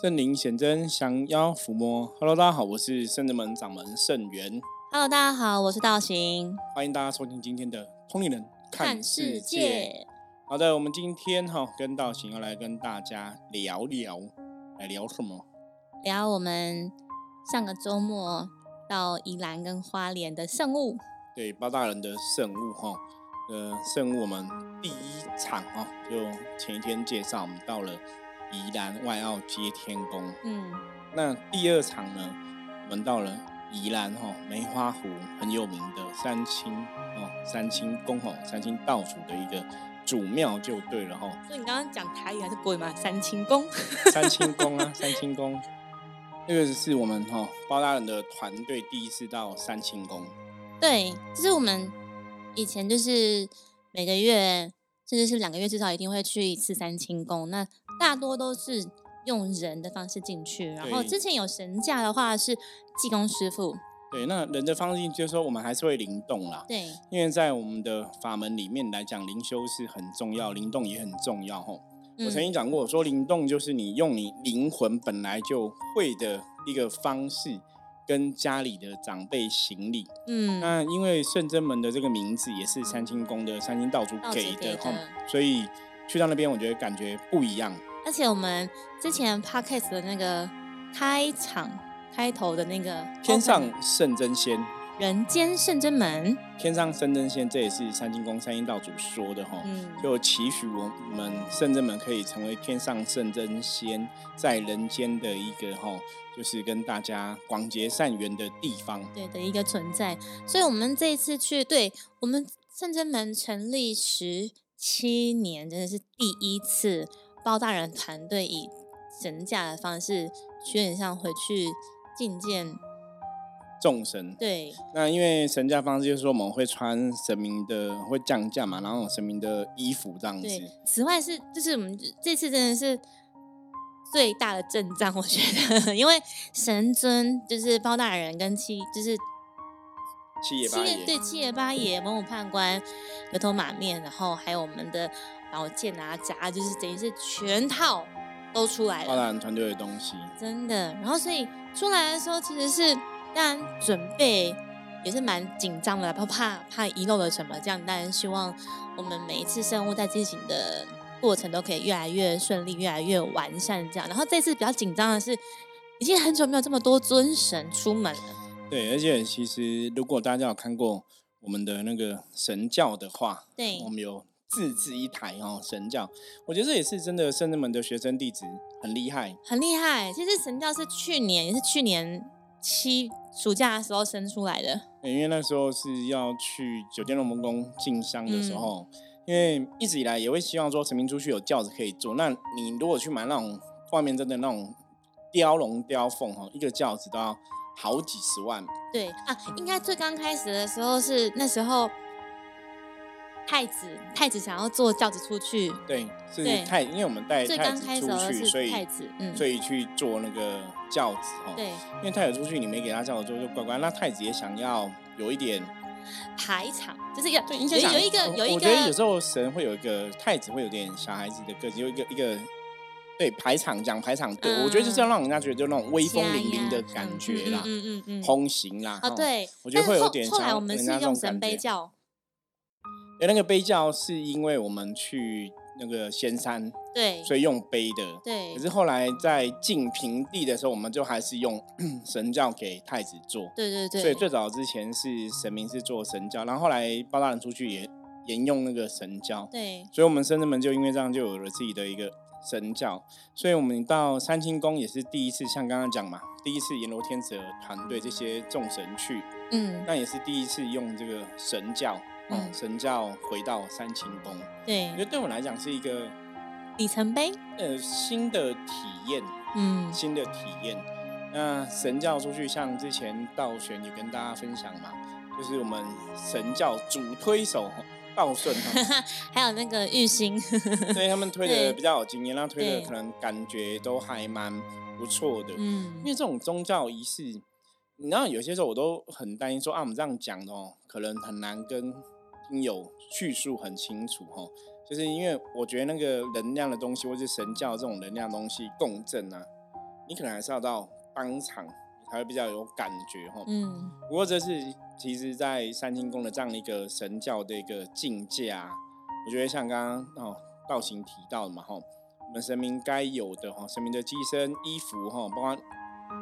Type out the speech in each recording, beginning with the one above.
圣灵显真，降妖伏魔。Hello，大家好，我是圣人门掌门圣元。Hello，大家好，我是道行。欢迎大家收听今天的《通灵人看世界》。好的，我们今天哈跟道行要来跟大家聊聊，来聊什么？聊我们上个周末到宜兰跟花莲的圣物。对，八大人的圣物哈。呃，圣物我们第一场哈，就前一天介绍，我们到了宜兰外澳接天宫。嗯，那第二场呢，我们到了宜兰哈梅花湖很有名的三清哦，三清宫哦，三清道主的一个主庙就对了哈。所以你刚刚讲台语还是国语吗？三清宫。三清宫啊，三清宫，那个是我们哈包大人的团队第一次到三清宫。对，就是我们。以前就是每个月，甚至是两个月，至少一定会去一次三清宫。那大多都是用人的方式进去，然后之前有神驾的话是济公师傅。对，那人的方式就是说，我们还是会灵动啦。对，因为在我们的法门里面来讲，灵修是很重要，灵动也很重要。吼，我曾经讲过，说灵动就是你用你灵魂本来就会的一个方式。跟家里的长辈行礼，嗯，那因为圣真门的这个名字也是三清宫的三清道主给的哈，所以去到那边我觉得感觉不一样。而且我们之前 podcast 的那个开场开头的那个天上圣真仙。人间圣真门，天上圣真仙，这也是三清宫三清道主说的哈，就期许我们圣真门可以成为天上圣真仙在人间的一个哈，就是跟大家广结善缘的地方，对的一个存在。所以，我们这一次去，对我们圣真门成立十七年，真的是第一次包大人团队以神驾的方式，有点像回去觐见。众神对，那因为神驾方式就是说我们会穿神明的会降价嘛，然后神明的衣服这样子。此外是就是我们这次真的是最大的阵仗，我觉得，因为神尊就是包大人跟七就是七爷八爷对七爷八爷文武判官牛头马面，然后还有我们的宝剑啊夹，就是等于是全套都出来了。包大人团队的东西真的，然后所以出来的时候其实是。当然，准备也是蛮紧张的，怕怕怕遗漏了什么。这样当然希望我们每一次生物在进行的过程都可以越来越顺利，越来越完善。这样，然后这次比较紧张的是，已经很久没有这么多尊神出门了。对，而且其实如果大家有看过我们的那个神教的话，对，我们有自制一台哦神教，我觉得这也是真的圣人们的学生弟子很厉害，很厉害。其实神教是去年，也是去年。七暑假的时候生出来的，因为那时候是要去九天龙门宫进香的时候，因为一直以来也会希望说神明出去有轿子可以坐。那你如果去买那种外面真的那种雕龙雕凤哈，一个轿子都要好几十万。对啊，应该最刚开始的时候是那时候。太子，太子想要坐轿子出去。对，是太，因为我们带太子出去，所以太子，嗯，所以去坐那个轿子哦。对，因为太子出去，你没给他轿子坐就乖乖。那太子也想要有一点排场，就是一个对，有有一个有一个。我觉得有时候神会有一个太子会有点小孩子的个性，有一个一个对排场讲排场，对我觉得就是要让人家觉得就那种威风凛凛的感觉啦，嗯嗯嗯，通行啦。啊，对，我觉得会有点。后来我们是用神杯教。哎，那个杯教是因为我们去那个仙山，对，所以用杯的。对。可是后来在进平地的时候，我们就还是用 神教给太子做。对对对。所以最早之前是神明是做神教，然后后来包大人出去也沿用那个神教。对。所以，我们深圳门就因为这样就有了自己的一个神教。所以我们到三清宫也是第一次，像刚刚讲嘛，第一次阎罗天子团队这些众神去，嗯，那也是第一次用这个神教。嗯，神教回到三清宫，对，我觉得对我来讲是一个里程碑，呃，新的体验，嗯，新的体验。那神教出去，像之前道玄也跟大家分享嘛，就是我们神教主推手道顺，还有那个玉兴，对他们推的比较有经验，那推的可能感觉都还蛮不错的，嗯，因为这种宗教仪式，你知道有些时候我都很担心说啊，我们这样讲哦，可能很难跟。有叙述很清楚哦，就是因为我觉得那个能量的东西，或是神教这种能量东西共振啊，你可能还是要到当场才会比较有感觉哈。嗯，不过这是其实，在三清宫的这样的一个神教的一个境界啊，我觉得像刚刚哦道行提到的嘛哈，我们神明该有的哈，神明的机身、衣服哈，包括。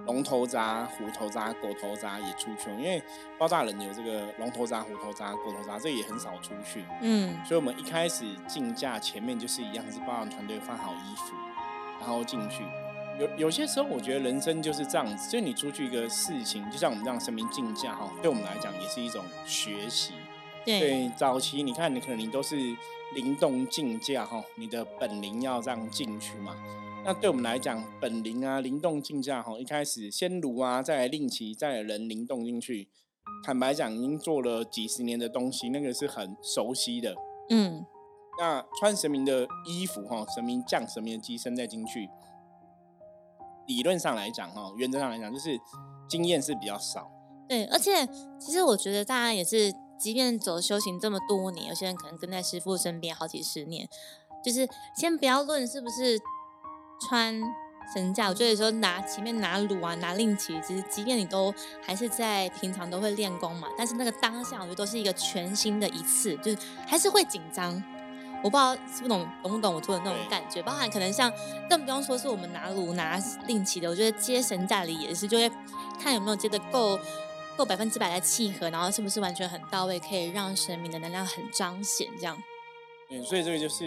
龙头铡、虎头铡、狗头铡也出去，因为包大人有这个龙头铡、虎头铡、狗头铡，这也很少出去。嗯，所以我们一开始进价前面就是一样，是包大团队换好衣服，然后进去。有有些时候，我觉得人生就是这样子，就你出去一个事情，就像我们这样神明竞价哈，对我们来讲也是一种学习。对，早期你看，你可能你都是灵动竞价哈，你的本领要这样进去嘛。那对我们来讲，本灵啊，灵动竞价哈，一开始先炉啊，再来令旗，再来人灵动进去。坦白讲，已经做了几十年的东西，那个是很熟悉的。嗯。那穿神明的衣服哈，神明降神明的机身再进去，理论上来讲哈，原则上来讲，就是经验是比较少。对，而且其实我觉得大家也是，即便走修行这么多年，有些人可能跟在师傅身边好几十年，就是先不要论是不是。穿神教，我觉得说拿前面拿鲁啊，拿令旗，其实即便你都还是在平常都会练功嘛，但是那个当下，我觉得都是一个全新的一次，就是还是会紧张。我不知道是不懂懂不懂我做的那种感觉，包含可能像更不用说是我们拿鲁拿令旗的，我觉得接神驾里也是，就会看有没有接的够够百分之百的契合，然后是不是完全很到位，可以让神明的能量很彰显这样。嗯，所以这个就是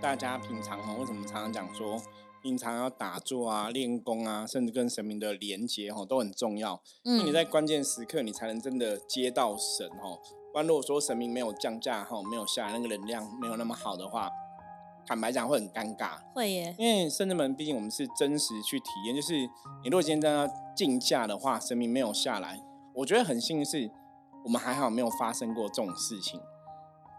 大家平常哈，为什么常常讲说。平常要打坐啊、练功啊，甚至跟神明的连接哈，都很重要。嗯，你在关键时刻，你才能真的接到神哈。不然如果说神明没有降价哈，没有下来，那个能量没有那么好的话，坦白讲会很尴尬。会耶，因为圣至们毕竟我们是真实去体验，就是你如果今天在那竞价的话，神明没有下来，我觉得很幸运是，我们还好没有发生过这种事情。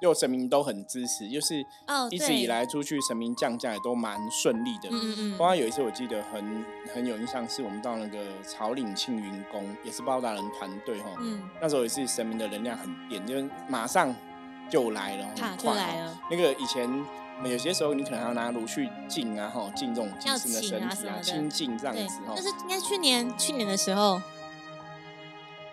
就神明都很支持，就是一直以来出去神明降价也都蛮顺利的。嗯嗯嗯。包括有一次我记得很很有印象，是我们到那个草岭庆云宫，也是包大人团队哈。嗯。那时候也是神明的能量很电，就马上就来了，很快。来了。那个以前有些时候你可能还要拿炉去敬啊，哈，敬这种精神的身体啊，清净这样子哈。那是应该去年去年的时候。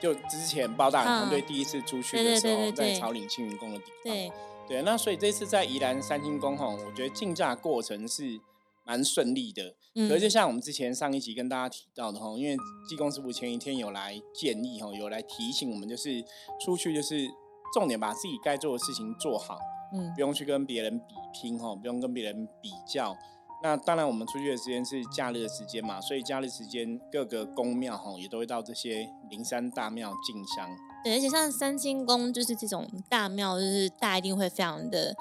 就之前包大人团队第一次出去的时候，在草岭青云宫的地方。对对，那所以这次在宜兰三星宫吼，我觉得竞价过程是蛮顺利的。嗯。可是就像我们之前上一集跟大家提到的吼，因为技工师傅前一天有来建议吼，有来提醒我们，就是出去就是重点把自己该做的事情做好，嗯，不用去跟别人比拼吼，不用跟别人比较。那当然，我们出去的时间是假日的时间嘛，所以假日时间各个宫庙哈也都会到这些灵山大庙进香。对，而且像三清宫就是这种大庙，就是大家一定会非常的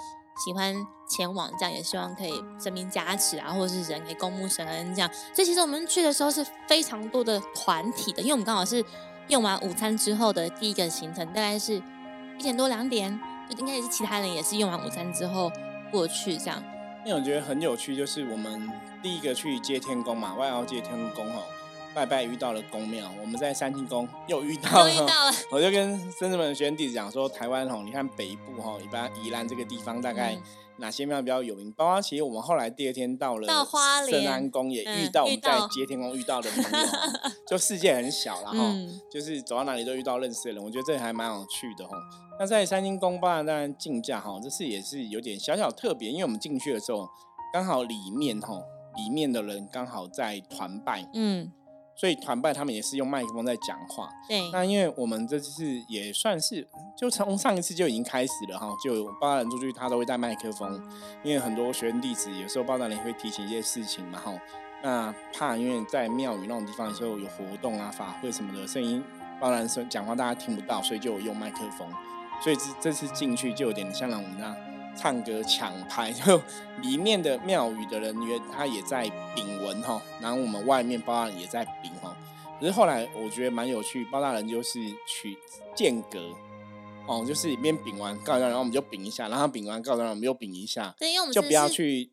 喜欢前往，这样也希望可以神明加持啊，或者是人可以公牧神恩这样。所以其实我们去的时候是非常多的团体的，因为我们刚好是用完午餐之后的第一个行程，大概是一点多两点，就应该也是其他人也是用完午餐之后过去这样。因为我觉得很有趣，就是我们第一个去接天宫嘛，外澳接天宫哈，拜拜遇到了宫庙，我们在三清宫又遇到了，我就跟深圳们学生弟子讲说，台湾吼，你看北部哈，一般宜兰这个地方大概哪些庙比较有名？包括其实我们后来第二天到了圣安宫，也遇到我们在接天宫遇到的朋友，就世界很小然后就是走到哪里都遇到认识的人，我觉得这还蛮有趣的哈。那在三星宫吧，当然竞价哈，这次也是有点小小特别，因为我们进去的时候，刚好里面哈，里面的人刚好在团拜，嗯，所以团拜他们也是用麦克风在讲话。对。那因为我们这次也算是，就从上一次就已经开始了哈，就包大人出去他都会带麦克风，因为很多学生弟子有时候包大人会提醒一些事情嘛哈，那怕因为在庙宇那种地方的时候有活动啊、法会什么的声音，包大人说讲话大家听不到，所以就用麦克风。所以这这次进去就有点像让我们那样唱歌抢拍，就里面的庙宇的人员他也在禀文哈，然后我们外面包大人也在禀哈。可是后来我觉得蛮有趣，包大人就是取间隔哦，就是一边饼完告状，然后我们就饼一下，然后饼完告状，我们又饼一下，对，因为我们就不要去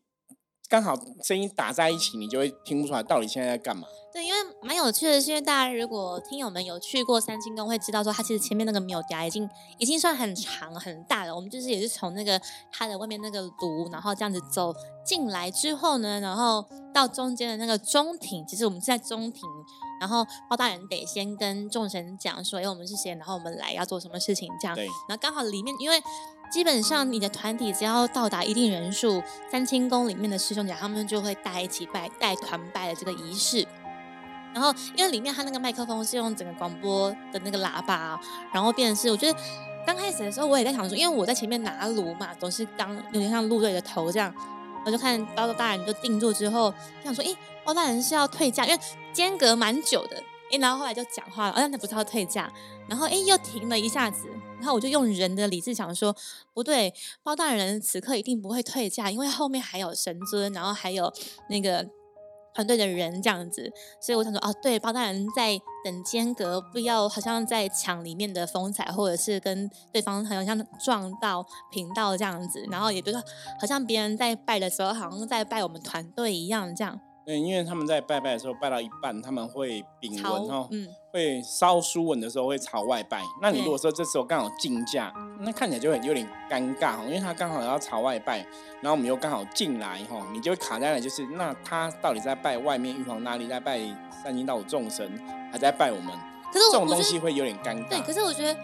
刚好声音打在一起，你就会听不出来到底现在在干嘛。对，因为蛮有趣的，是因为大家如果听友们有去过三清宫，会知道说它其实前面那个庙嗲已经已经算很长很大了。我们就是也是从那个它的外面那个炉，然后这样子走进来之后呢，然后到中间的那个中庭，其实我们是在中庭，然后包大人得先跟众神讲说，哎，我们是谁，然后我们来要做什么事情这样。对。然后刚好里面，因为基本上你的团体只要到达一定人数，三清宫里面的师兄姐他们就会带一起拜，带团拜的这个仪式。然后，因为里面它那个麦克风是用整个广播的那个喇叭，然后变成是，我觉得刚开始的时候我也在想说，因为我在前面拿炉嘛，总是当有点像陆队的头这样，我就看包大人就定住之后，想说，哎，包大人是要退价，因为间隔蛮久的，哎，然后后来就讲话了，哦，那不是要退价，然后哎又停了一下子，然后我就用人的理智想说，不对，包大人此刻一定不会退价，因为后面还有神尊，然后还有那个。团队的人这样子，所以我想说，哦，对，包大人在等间隔，不要好像在抢里面的风采，或者是跟对方好像撞到频道这样子，然后也觉得好像别人在拜的时候，好像在拜我们团队一样这样。对，因为他们在拜拜的时候，拜到一半，他们会丙文哦，会烧书文的时候会朝外拜。那你如果说这时候刚好进价，那看起来就很有点尴尬哈，因为他刚好要朝外拜，然后我们又刚好进来哈，你就会卡在了，就是那他到底在拜外面玉皇大帝，在拜三清道众神，还在拜我们？可是这种东西会有点尴尬。对，可是我觉得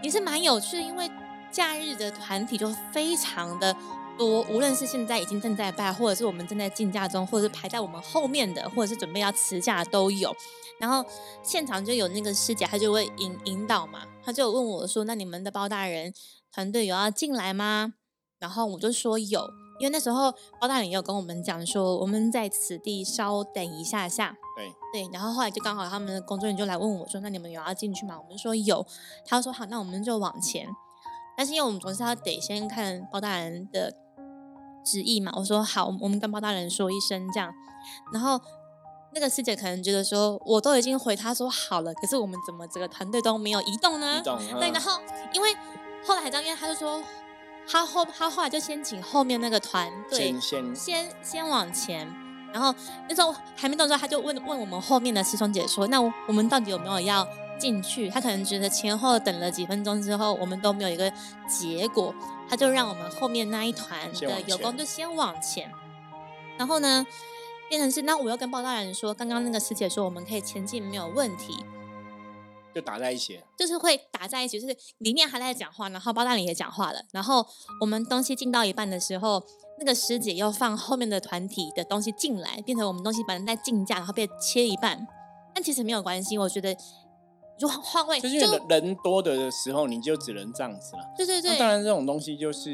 也是蛮有趣的，因为假日的团体就非常的。多，无论是现在已经正在拜，或者是我们正在竞价中，或者是排在我们后面的，或者是准备要辞价都有。然后现场就有那个师姐，她就会引引导嘛，她就问我说：“那你们的包大人团队有要进来吗？”然后我就说有，因为那时候包大人也有跟我们讲说，我们在此地稍等一下下。对对，然后后来就刚好他们的工作人员就来问我说：“那你们有要进去吗？”我们说有，他说好，那我们就往前。但是因为我们总是要得先看包大人的。旨意嘛，我说好，我们跟包大人说一声这样，然后那个师姐可能觉得说，我都已经回他说好了，可是我们怎么这个团队都没有移动呢？对，然后因为后来张燕他就说，他后他后来就先请后面那个团队先先先往前，然后那时候还没动的时候，他就问问我们后面的师兄姐说，那我们到底有没有要？进去，他可能觉得前后等了几分钟之后，我们都没有一个结果，他就让我们后面那一团的有功就先往前。然后呢，变成是那我又跟包大人说，刚刚那个师姐说我们可以前进没有问题，就打在一起，就是会打在一起，就是里面还在讲话，然后包大人也讲话了，然后我们东西进到一半的时候，那个师姐又放后面的团体的东西进来，变成我们东西本来在竞价，然后被切一半，但其实没有关系，我觉得。就换位，就是因为人多的时候，你就只能这样子了。对对对。当然，这种东西就是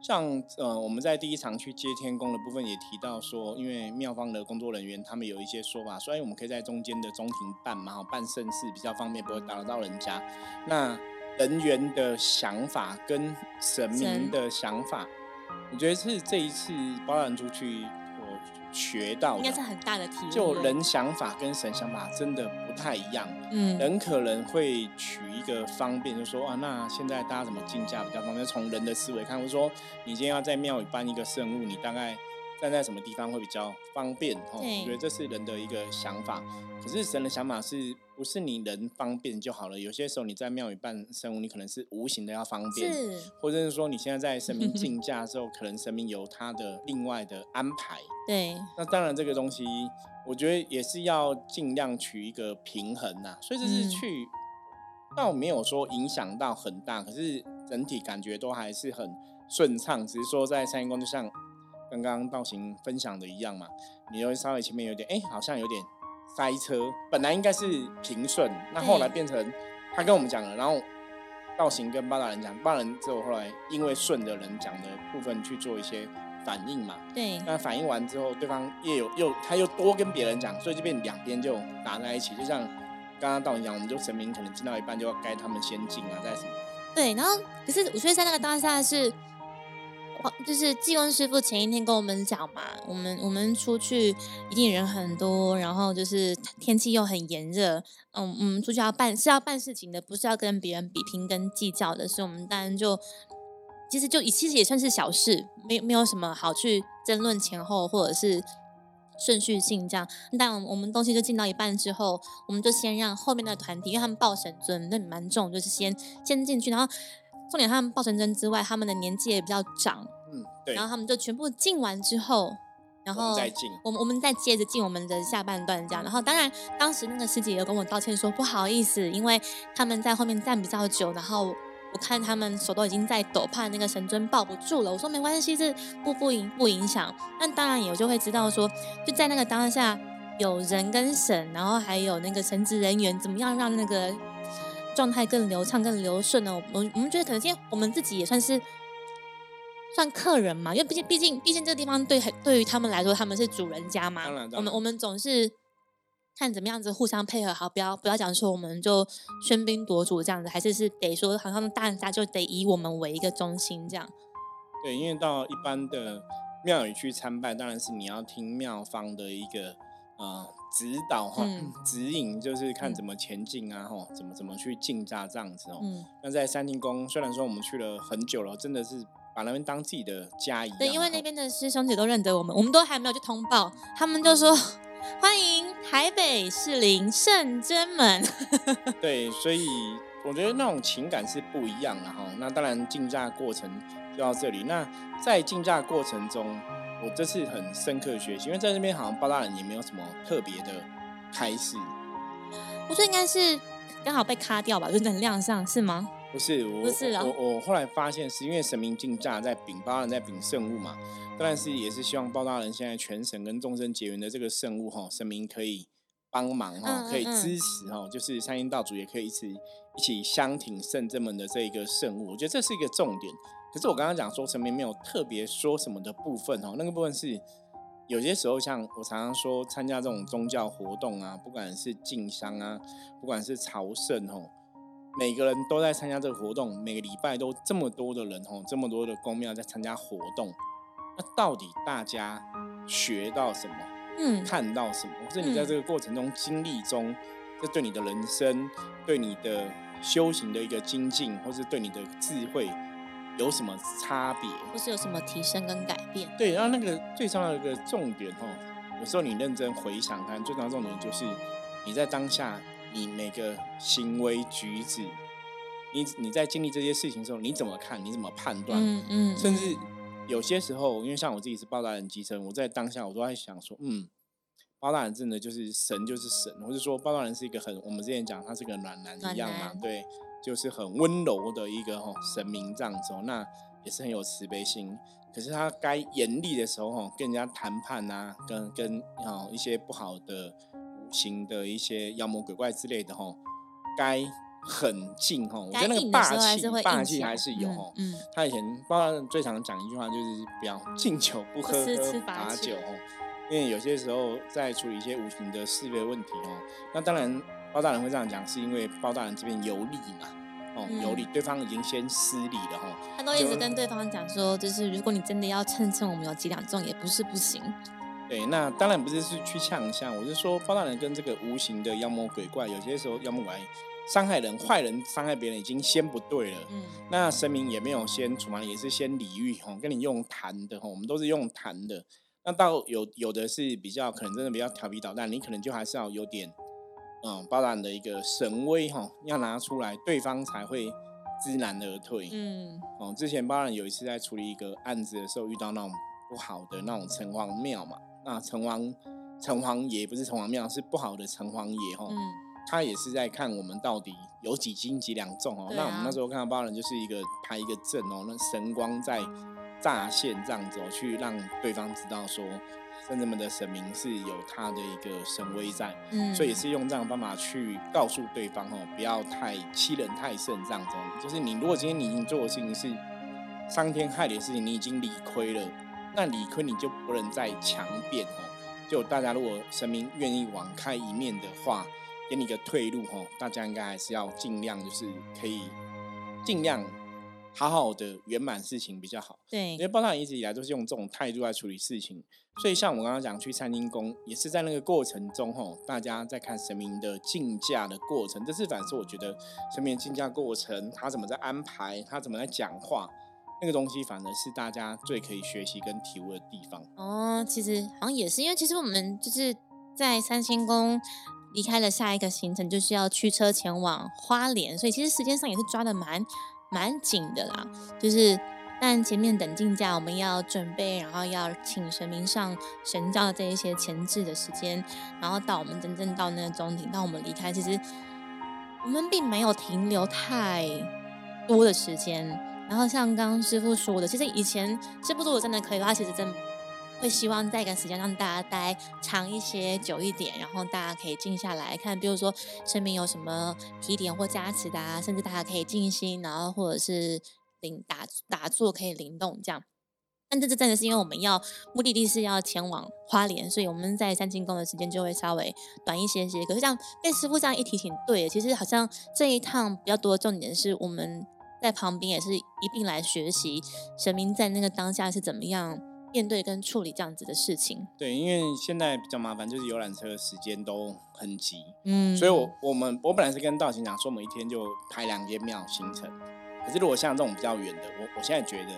像呃，我们在第一场去接天宫的部分也提到说，因为庙方的工作人员他们有一些说法，所以我们可以在中间的中庭办嘛，办盛事比较方便，不会打扰到人家。那人员的想法跟神明的想法，我觉得是这一次包揽出去。学到应该是很大的体验。就人想法跟神想法真的不太一样。嗯，人可能会取一个方便，就说啊，那现在大家怎么竞价比较方便？从人的思维看，或者说你今天要在庙里办一个圣物，你大概站在什么地方会比较方便？哦，我觉得这是人的一个想法。可是神的想法是。不是你人方便就好了，有些时候你在庙宇办生物，你可能是无形的要方便，或者是说你现在在神明竞价的时候，可能神明有他的另外的安排。对，那当然这个东西，我觉得也是要尽量取一个平衡呐。所以这是去，倒没有说影响到很大，可是整体感觉都还是很顺畅。只是说在三阴宫，就像刚刚道行分享的一样嘛，你又稍微前面有点，哎，好像有点。塞车本来应该是平顺，那后来变成他跟我们讲了，然后道行跟八大人讲，八人之后后来因为顺的人讲的部分去做一些反应嘛，对，那反应完之后，对方又有又他又多跟别人讲，所以这边两边就打在一起，就像刚刚道行讲，我们就神明可能进到一半就要该他们先进啊，在什么？对，然后可是我觉得在那个当下是。就是济公师傅前一天跟我们讲嘛，我们我们出去一定人很多，然后就是天气又很炎热，嗯嗯，出去要办是要办事情的，不是要跟别人比拼跟计较的，所以我们当然就其实就其实也算是小事，没没有什么好去争论前后或者是顺序性这样。但我们东西就进到一半之后，我们就先让后面的团体，因为他们抱神尊那蛮重，就是先先进去，然后重点他们抱神尊之外，他们的年纪也比较长，嗯，对，然后他们就全部进完之后。然后再进，我们我们再接着进我们的下半段这样。然后当然，当时那个师姐有跟我道歉说不好意思，因为他们在后面站比较久，然后我看他们手都已经在抖，怕那个神尊抱不住了。我说没关系，这不不影不影响。那当然也就会知道说，就在那个当下，有人跟神，然后还有那个神职人员，怎么样让那个状态更流畅、更流顺呢？我我们觉得可能今天我们自己也算是。算客人嘛，因为毕竟毕竟毕竟这个地方对对于他们来说，他们是主人家嘛。我们我们总是看怎么样子互相配合好，不要不要讲说我们就喧宾夺主这样子，还是是得说好像大家就得以我们为一个中心这样。对，因为到一般的庙宇去参拜，当然是你要听庙方的一个啊指导哈，指引就是看怎么前进啊，吼，怎么怎么去进扎这样子哦。那在三清宫，虽然说我们去了很久了，真的是。把那边当自己的家一样。对，因为那边的师兄姐都认得我们，我们都还没有去通报，他们就说欢迎台北士林圣真门。对，所以我觉得那种情感是不一样的哈。那当然竞价过程就到这里。那在竞价过程中，我这次很深刻学习，因为在那边好像包大人也没有什么特别的开始。我觉得应该是刚好被卡掉吧，就能量上是吗？不是我，我我后来发现是因为神明竞价在禀包大人在禀圣物嘛，当然是也是希望包大人现在全神跟众生结缘的这个圣物哈，神明可以帮忙哈，可以支持哈，就是三阴道主也可以一起一起相挺圣正门的这一个圣物，我觉得这是一个重点。可是我刚刚讲说神明没有特别说什么的部分哦，那个部分是有些时候像我常常说参加这种宗教活动啊，不管是进香啊，不管是朝圣哦。每个人都在参加这个活动，每个礼拜都这么多的人哦，这么多的公庙在参加活动，那到底大家学到什么？嗯，看到什么？或者你在这个过程中经历中，这对你的人生、对你的修行的一个精进，或是对你的智慧有什么差别？或是有什么提升跟改变？对，然后那个最重要的一个重点哦，有时候你认真回想看，最重要的重点就是你在当下。你每个行为举止，你你在经历这些事情的时候，你怎么看？你怎么判断？嗯嗯。甚至有些时候，因为像我自己是包大人机身，我在当下我都在想说，嗯，包大人真的就是神，就是神，或者说包大人是一个很，我们之前讲他是个暖男一样嘛，对，就是很温柔的一个吼神明这样子，那也是很有慈悲心。可是他该严厉的时候，吼跟人家谈判啊，跟跟啊一些不好的。行的一些妖魔鬼怪之类的哈，该很近哈，我觉得那个霸气霸气还是有哈。嗯，他以前包大最常讲一句话就是不要敬酒不喝喝罚酒哦，因为有些时候在处理一些无形的是非问题哦。那当然包大人会这样讲，是因为包大人这边有理嘛，哦有理，对方已经先失礼了哈。他都一直跟对方讲说，就是如果你真的要称称我们有几两重，也不是不行。对，那当然不是是去呛呛，我是说包大人跟这个无形的妖魔鬼怪，有些时候妖魔鬼怪伤害人，坏人伤害别人已经先不对了。嗯，那神明也没有先处罚，也是先礼遇吼，跟你用谈的吼，我们都是用谈的。那到有有的是比较可能真的比较调皮捣蛋，你可能就还是要有点嗯包大人的一个神威哈，要拿出来，对方才会知难而退。嗯，哦，之前包大人有一次在处理一个案子的时候，遇到那种不好的那种城隍庙嘛。那城隍城隍爷不是城隍庙，是不好的城隍爷哈。嗯。他也是在看我们到底有几斤几两重哦。那我们那时候看到包人就是一个拍一个阵哦，那神光在乍现这样子哦，去让对方知道说，圣人们的神明是有他的一个神威在。嗯。所以也是用这样的方法去告诉对方哦，不要太欺人太甚这样子。就是你如果今天你已经做的事情是伤天害理的事情，你已经理亏了。那理亏你就不能再强辩哦，就大家如果神明愿意网开一面的话，给你个退路哦，大家应该还是要尽量就是可以尽量好好的圆满事情比较好。对，因为包大人一直以来都是用这种态度来处理事情，所以像我刚刚讲去三清宫，也是在那个过程中吼，大家在看神明的竞价的过程，这是反是我觉得神明竞价过程，他怎么在安排，他怎么在讲话。那个东西反而是大家最可以学习跟体悟的地方。哦，其实好像也是，因为其实我们就是在三星宫离开了下一个行程，就是要驱车前往花莲，所以其实时间上也是抓的蛮蛮紧的啦。就是但前面等竞价，我们要准备，然后要请神明上神教的这一些前置的时间，然后到我们真正到那个中庭，到我们离开，其实我们并没有停留太多的时间。然后像刚刚师傅说的，其实以前师傅如果真的可以的话，其实真会希望在一个时间让大家待长一些、久一点，然后大家可以静下来看，比如说身边有什么提点或加持的啊，甚至大家可以静心，然后或者是灵打打坐可以灵动这样。但这次真的是因为我们要目的地是要前往花莲，所以我们在三清宫的时间就会稍微短一些些。可是像被师傅这样一提醒，对，其实好像这一趟比较多的重点是我们。在旁边也是一并来学习神明在那个当下是怎么样面对跟处理这样子的事情。对，因为现在比较麻烦，就是游览车的时间都很急，嗯，所以我我们我本来是跟道行讲说，我们一天就排两间庙行程。可是如果像这种比较远的，我我现在觉得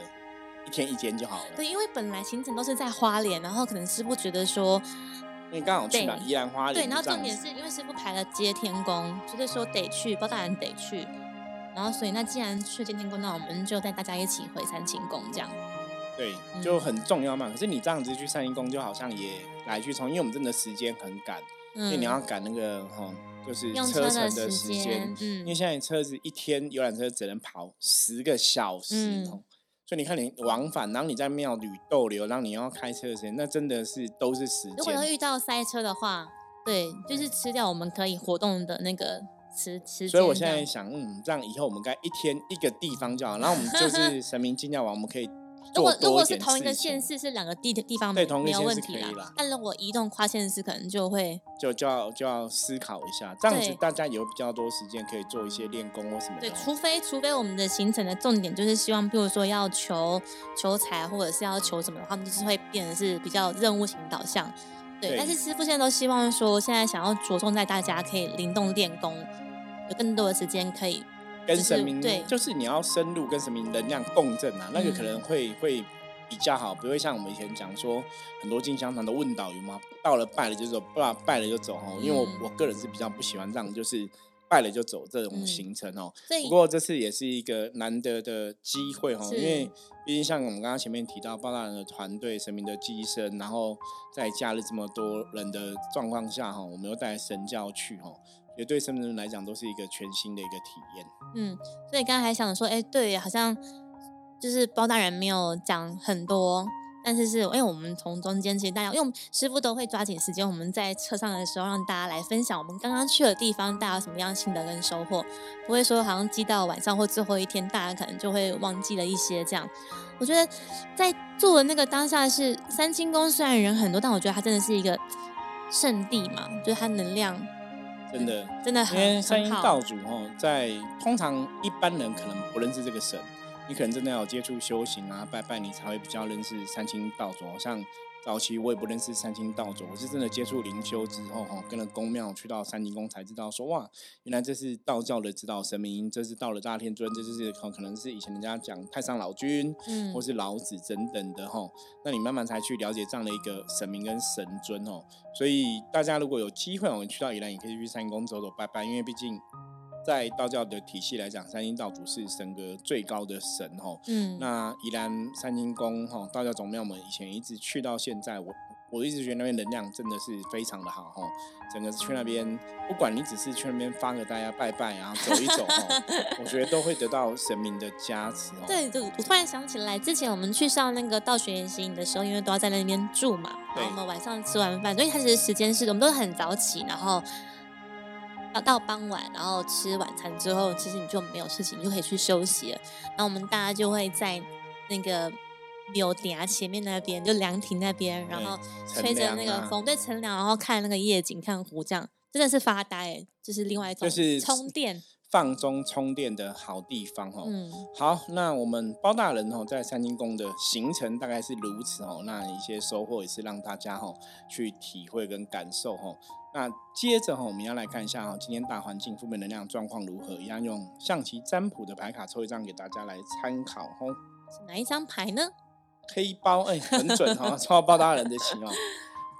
一天一间就好了。对，因为本来行程都是在花莲，然后可能师傅觉得说，因为刚好去嘛宜兰花莲，对，然后重点是因为师傅排了接天宫，就是说得去，包大人得去。然后，所以那既然去接天宫，那我们就带大家一起回三清宫，这样。对，就很重要嘛。可是你这样子去三清宫，就好像也来去从，因为我们真的时间很赶，因为你要赶那个哈，就是车程的时间。嗯。因为现在车子一天游览车只能跑十个小时，所以你看你往返，然后你在庙里逗留，然后你要开车的时间，那真的是都是时间。如果要遇到塞车的话，对，就是吃掉我们可以活动的那个。吃吃，所以我现在想，嗯，这样以后我们该一天一个地方就好，然后我们就是神明进教完，我们可以如果如果是同一个县市，是两个地的地方，没有问题啦。但如果移动跨县市，可能就会就就要就要思考一下，这样子大家有比较多时间可以做一些练功或什么。对，除非除非我们的行程的重点就是希望，比如说要求求财，或者是要求什么的话，就是会变得是比较任务型导向。对，但是师傅现在都希望说，现在想要着重在大家可以灵动练功。有更多的时间可以跟神明，对，就是你要深入跟神明能量共振啊，那个可能会会比较好，不会像我们以前讲说很多进香团的问导游嘛，到了拜了就走，不拜了就走哦。因为我我个人是比较不喜欢这样，就是拜了就走这种行程哦。不过这次也是一个难得的机会哦，因为毕竟像我们刚刚前面提到包大人的团队、神明的寄生，然后在假日这么多人的状况下哈，我们又带神教去哈。也对生人来讲都是一个全新的一个体验。嗯，所以刚才还想说，哎，对，好像就是包大人没有讲很多，但是是因为我们从中间其实大家，因为我们师傅都会抓紧时间，我们在车上的时候让大家来分享我们刚刚去的地方，大家有什么样心得跟收获，不会说好像记到晚上或最后一天，大家可能就会忘记了一些这样。我觉得在做的那个当下是三清宫，虽然人很多，但我觉得它真的是一个圣地嘛，就是它能量。真的，真的，因为三清道主哦，在通常一般人可能不认识这个神，你可能真的要接触修行啊，拜拜，你才会比较认识三清道主。像早期我也不认识三清道祖，我是真的接触灵修之后哈，跟了宫庙去到三清宫才知道说哇，原来这是道教的指导神明，这是到了大天尊，这就是可可能是以前人家讲太上老君，嗯，或是老子等等的哈。那你慢慢才去了解这样的一个神明跟神尊哦。所以大家如果有机会，我们去到宜兰，也可以去三清宫走走拜拜，因为毕竟在道教的体系来讲，三清道主是神格最高的神哈。嗯，那宜兰三清宫哈，道教总庙，我们以前一直去到现在，我我一直觉得那边能量真的是非常的好哈。整个去那边，不管你只是去那边发个大家、拜拜然后、走一走哈，我觉得都会得到神明的加持哦。对，就我突然想起来，之前我们去上那个道学研习营的时候，因为都要在那边住嘛，然后我们晚上吃完饭，所以它其实时间是我们都很早起，然后到到傍晚，然后吃晚餐之后，其实你就没有事情，你就可以去休息了。然后我们大家就会在那个。柳顶前面那边就凉亭那边，然后吹着那个风，对，乘凉，然后看那个夜景，看湖，这样真的是发呆，就是另外一种，就是充电、放松、充电的好地方哦。嗯，好，那我们包大人哦，在三清宫的行程大概是如此哦。那一些收获也是让大家哦去体会跟感受哈。那接着哈，我们要来看一下哈，今天大环境负面能量状况如何？一样用象棋占卜的牌卡抽一张给大家来参考哈。是哪一张牌呢？黑包，哎，很准哈，超包大人的棋哦。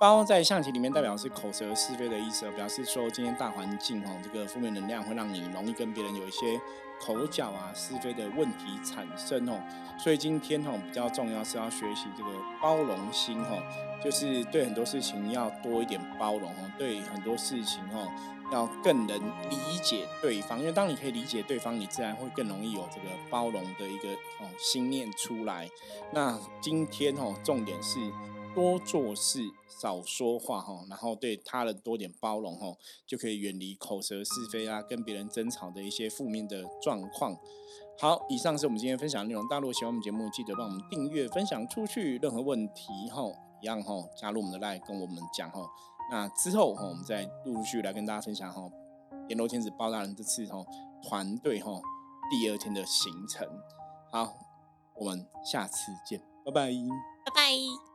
包在象棋里面代表是口舌是非的意思，表示说今天大环境哦，这个负面能量会让你容易跟别人有一些口角啊、是非的问题产生哦。所以今天哦比较重要是要学习这个包容心哦，就是对很多事情要多一点包容哦，对很多事情哦要更能理解对方，因为当你可以理解对方，你自然会更容易有这个包容的一个哦心念出来。那今天哦重点是。多做事，少说话，哈，然后对他人多点包容，哈，就可以远离口舌是非啊，跟别人争吵的一些负面的状况。好，以上是我们今天分享的内容。大陆喜欢我们节目，记得帮我们订阅、分享出去。任何问题，哈，一样，哈，加入我们的 line 跟我们讲，哈。那之后，哈，我们再陆陆续续来跟大家分享，哈，阎罗天子包大人这次，哈，团队，哈，第二天的行程。好，我们下次见，拜拜，拜拜。